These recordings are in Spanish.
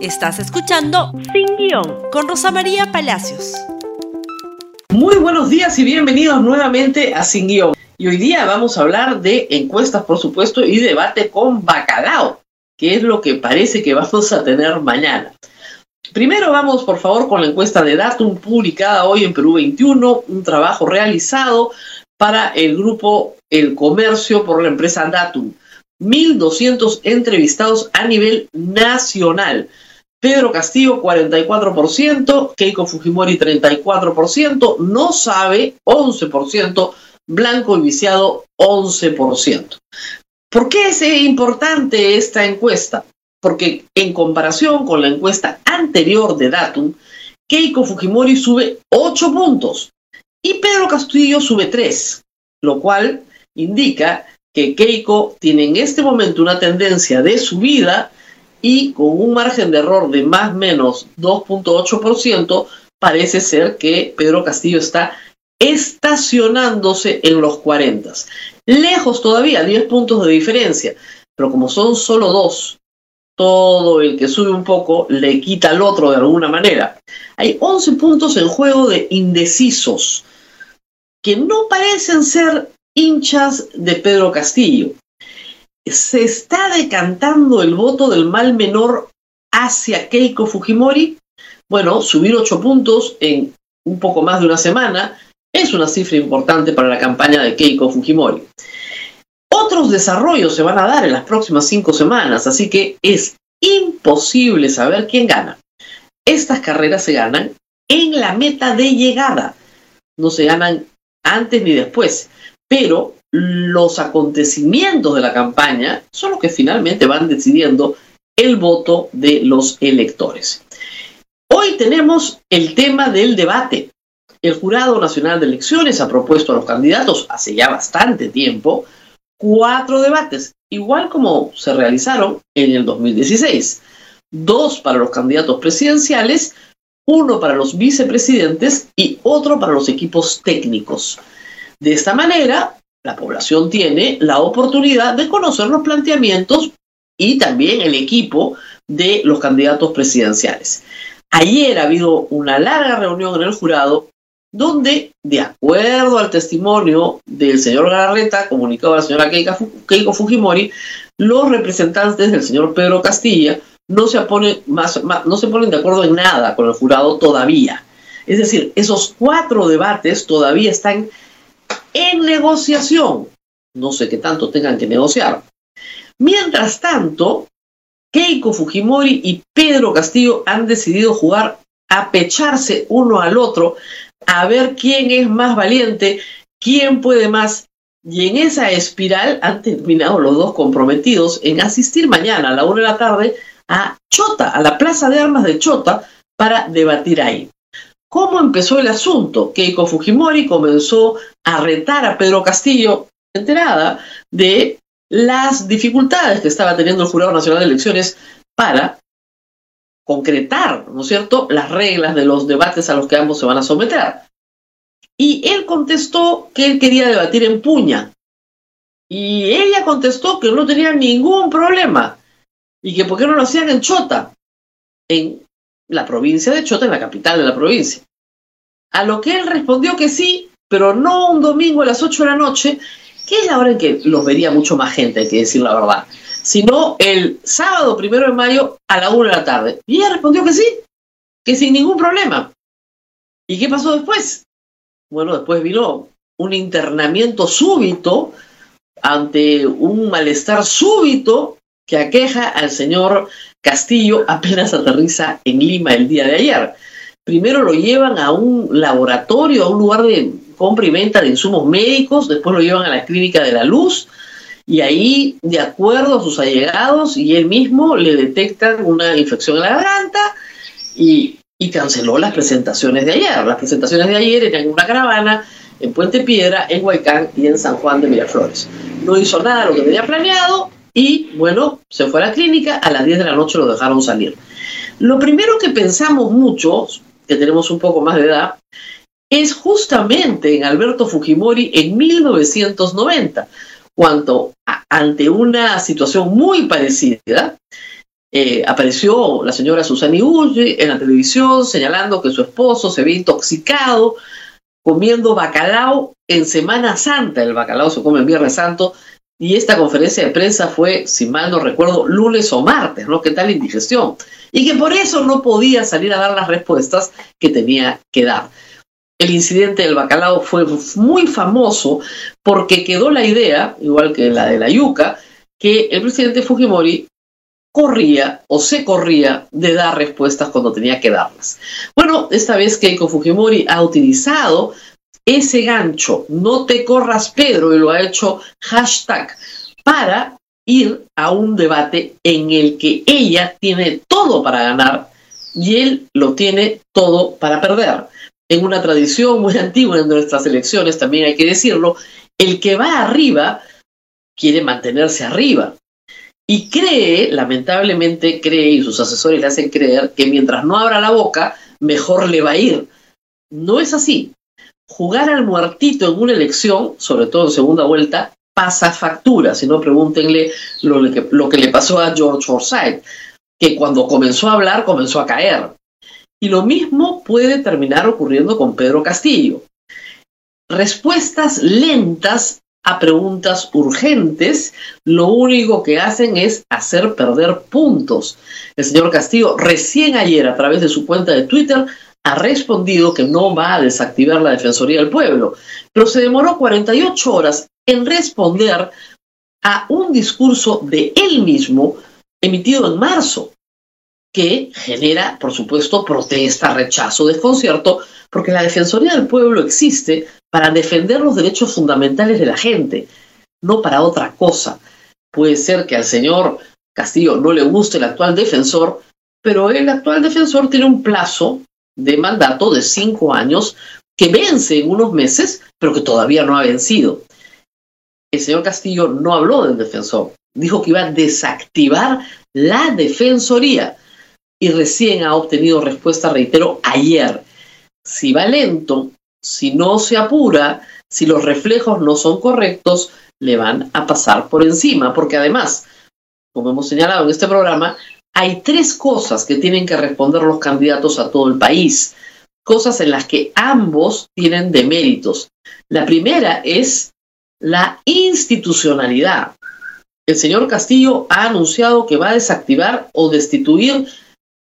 Estás escuchando Sin Guión con Rosa María Palacios. Muy buenos días y bienvenidos nuevamente a Sin Guión. Y hoy día vamos a hablar de encuestas, por supuesto, y debate con bacalao, que es lo que parece que vamos a tener mañana. Primero vamos, por favor, con la encuesta de Datum publicada hoy en Perú 21, un trabajo realizado para el grupo El Comercio por la empresa Datum. 1.200 entrevistados a nivel nacional. Pedro Castillo 44%, Keiko Fujimori 34%, no sabe 11%, Blanco y Viciado 11%. ¿Por qué es importante esta encuesta? Porque en comparación con la encuesta anterior de Datum, Keiko Fujimori sube 8 puntos y Pedro Castillo sube 3, lo cual indica que Keiko tiene en este momento una tendencia de subida y con un margen de error de más o menos 2.8%, parece ser que Pedro Castillo está estacionándose en los 40. Lejos todavía, 10 puntos de diferencia, pero como son solo dos, todo el que sube un poco le quita al otro de alguna manera. Hay 11 puntos en juego de indecisos, que no parecen ser hinchas de Pedro Castillo se está decantando el voto del mal menor hacia Keiko Fujimori. Bueno, subir ocho puntos en un poco más de una semana es una cifra importante para la campaña de Keiko Fujimori. Otros desarrollos se van a dar en las próximas cinco semanas, así que es imposible saber quién gana. Estas carreras se ganan en la meta de llegada, no se ganan antes ni después, pero los acontecimientos de la campaña son los que finalmente van decidiendo el voto de los electores. Hoy tenemos el tema del debate. El Jurado Nacional de Elecciones ha propuesto a los candidatos hace ya bastante tiempo cuatro debates, igual como se realizaron en el 2016. Dos para los candidatos presidenciales, uno para los vicepresidentes y otro para los equipos técnicos. De esta manera, la población tiene la oportunidad de conocer los planteamientos y también el equipo de los candidatos presidenciales. Ayer ha habido una larga reunión en el jurado donde, de acuerdo al testimonio del señor Garreta, comunicado a la señora Keiko Fujimori, los representantes del señor Pedro Castilla no se, ponen más, no se ponen de acuerdo en nada con el jurado todavía. Es decir, esos cuatro debates todavía están en negociación. No sé qué tanto tengan que negociar. Mientras tanto, Keiko Fujimori y Pedro Castillo han decidido jugar a pecharse uno al otro, a ver quién es más valiente, quién puede más. Y en esa espiral han terminado los dos comprometidos en asistir mañana a la una de la tarde a Chota, a la Plaza de Armas de Chota, para debatir ahí. ¿Cómo empezó el asunto? Keiko Fujimori comenzó a retar a Pedro Castillo, enterada de las dificultades que estaba teniendo el Jurado Nacional de Elecciones para concretar, ¿no es cierto?, las reglas de los debates a los que ambos se van a someter. Y él contestó que él quería debatir en puña. Y ella contestó que no tenía ningún problema y que por qué no lo hacían en Chota, en la provincia de Chota, en la capital de la provincia. A lo que él respondió que sí, pero no un domingo a las 8 de la noche, que es la hora en que los vería mucho más gente, hay que decir la verdad, sino el sábado primero de mayo a la 1 de la tarde. Y ella respondió que sí, que sin ningún problema. ¿Y qué pasó después? Bueno, después vino un internamiento súbito ante un malestar súbito que aqueja al señor Castillo apenas aterriza en Lima el día de ayer. Primero lo llevan a un laboratorio, a un lugar de compra y venta de insumos médicos, después lo llevan a la clínica de la luz y ahí, de acuerdo a sus allegados y él mismo, le detectan una infección en la garganta y, canceló las presentaciones de ayer. Las presentaciones de ayer eran en una caravana en Puente Piedra, en Huaycán y en San Juan de Miraflores. No hizo nada de lo que tenía planeado, y bueno, se fue a la clínica, a las 10 de la noche lo dejaron salir. Lo primero que pensamos muchos, que tenemos un poco más de edad, es justamente en Alberto Fujimori en 1990, cuando ante una situación muy parecida, eh, apareció la señora Susana Ulli en la televisión señalando que su esposo se había intoxicado comiendo bacalao en Semana Santa. El bacalao se come en Viernes Santo y esta conferencia de prensa fue, si mal no recuerdo, lunes o martes, ¿no? ¿Qué tal indigestión? Y que por eso no podía salir a dar las respuestas que tenía que dar. El incidente del bacalao fue muy famoso porque quedó la idea, igual que la de la yuca, que el presidente Fujimori corría o se corría de dar respuestas cuando tenía que darlas. Bueno, esta vez Keiko Fujimori ha utilizado ese gancho, no te corras Pedro, y lo ha hecho hashtag, para ir a un debate en el que ella tiene todo para ganar y él lo tiene todo para perder. En una tradición muy antigua en nuestras elecciones, también hay que decirlo, el que va arriba quiere mantenerse arriba. Y cree, lamentablemente cree, y sus asesores le hacen creer, que mientras no abra la boca, mejor le va a ir. No es así. Jugar al muertito en una elección, sobre todo en segunda vuelta, pasa factura. Si no, pregúntenle lo, que, le pasó a George Forsyth, que cuando comenzó a hablar comenzó a caer. Y lo mismo puede terminar ocurriendo con Pedro Castillo. Respuestas lentas a preguntas urgentes, lo único que hacen es hacer perder puntos. El señor Castillo recién ayer a través de su cuenta de Twitter ha respondido que no va a desactivar la Defensoría del Pueblo, pero se demoró 48 horas en responder a un discurso de él mismo emitido en marzo, que genera, por supuesto, protesta, rechazo, desconcierto, porque la Defensoría del Pueblo existe para defender los derechos fundamentales de la gente, no para otra cosa. Puede ser que al señor Castillo no le guste el actual defensor, pero el actual defensor tiene un plazo de mandato de cinco años que vence en unos meses, pero que todavía no ha vencido. El señor Castillo no habló del defensor, dijo que iba a desactivar la defensoría y recién ha obtenido respuesta, reitero, ayer. Si va lento, si no se apura, si los reflejos no son correctos, le van a pasar por encima, porque además, como hemos señalado en este programa, hay tres cosas que tienen que responder los candidatos a todo el país, cosas en las que ambos tienen deméritos. La primera es la institucionalidad. El señor Castillo ha anunciado que va a desactivar o destituir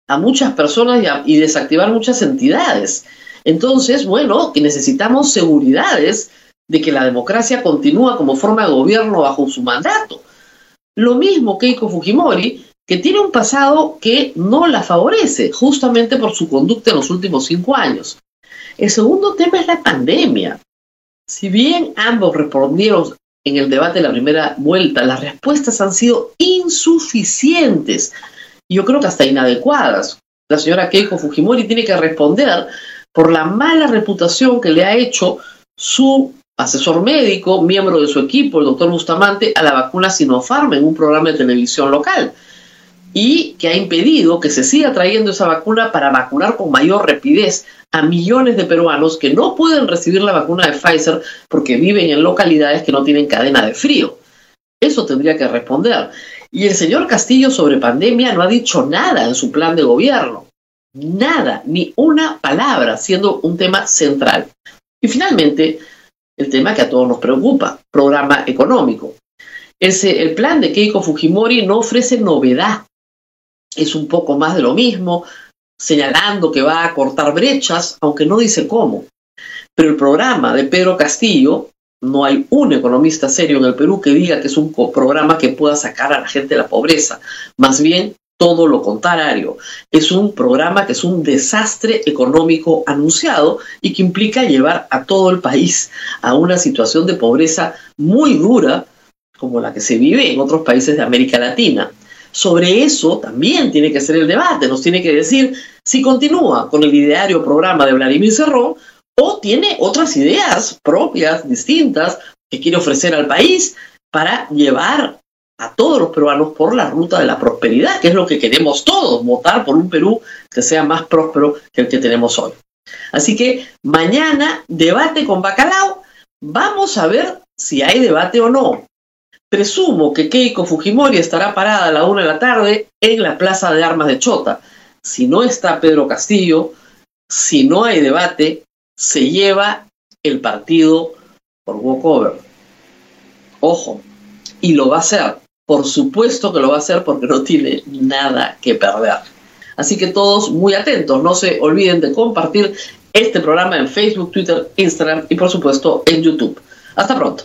a muchas personas y, desactivar muchas entidades. Entonces, bueno, que necesitamos seguridades de que la democracia continúa como forma de gobierno bajo su mandato. Lo mismo Keiko Fujimori, que tiene un pasado que no la favorece, justamente por su conducta en los últimos cinco años. El segundo tema es la pandemia. Si bien ambos respondieron en el debate de la primera vuelta, las respuestas han sido insuficientes. Yo creo que hasta inadecuadas. La señora Keiko Fujimori tiene que responder por la mala reputación que le ha hecho su asesor médico, miembro de su equipo, el doctor Bustamante, a la vacuna Sinopharm en un programa de televisión local y que ha impedido que se siga trayendo esa vacuna para vacunar con mayor rapidez a millones de peruanos que no pueden recibir la vacuna de Pfizer porque viven en localidades que no tienen cadena de frío. Eso tendría que responder. Y el señor Castillo sobre pandemia no ha dicho nada en su plan de gobierno nada, ni una palabra, siendo un tema central. Y finalmente, el tema que a todos nos preocupa, programa económico. Ese, el plan de Keiko Fujimori no ofrece novedad, es un poco más de lo mismo, señalando que va a cortar brechas, aunque no dice cómo. Pero el programa de Pedro Castillo, no hay un economista serio en el Perú que diga que es un programa que pueda sacar a la gente de la pobreza. Más bien todo lo contrario. Es un programa que es un desastre económico anunciado y que implica llevar a todo el país a una situación de pobreza muy dura como la que se vive en otros países de América Latina. Sobre eso también tiene que ser el debate, nos tiene que decir si continúa con el ideario programa de Vladimir Cerrón o tiene otras ideas propias, distintas, que quiere ofrecer al país para llevar a todos los peruanos por la ruta de la prosperidad, que es lo que queremos todos, votar por un Perú que sea más próspero que el que tenemos hoy. Así que mañana debate con Bacalao, vamos a ver si hay debate o no. Presumo que Keiko Fujimori estará parada a la una de la tarde en la Plaza de Armas de Chota. Si no está Pedro Castillo, si no hay debate, se lleva el partido por walkover. Ojo, y lo va a hacer. Por supuesto que lo va a hacer porque no tiene nada que perder. Así que todos muy atentos, no se olviden de compartir este programa en Facebook, Twitter, Instagram y por supuesto en YouTube. Hasta pronto.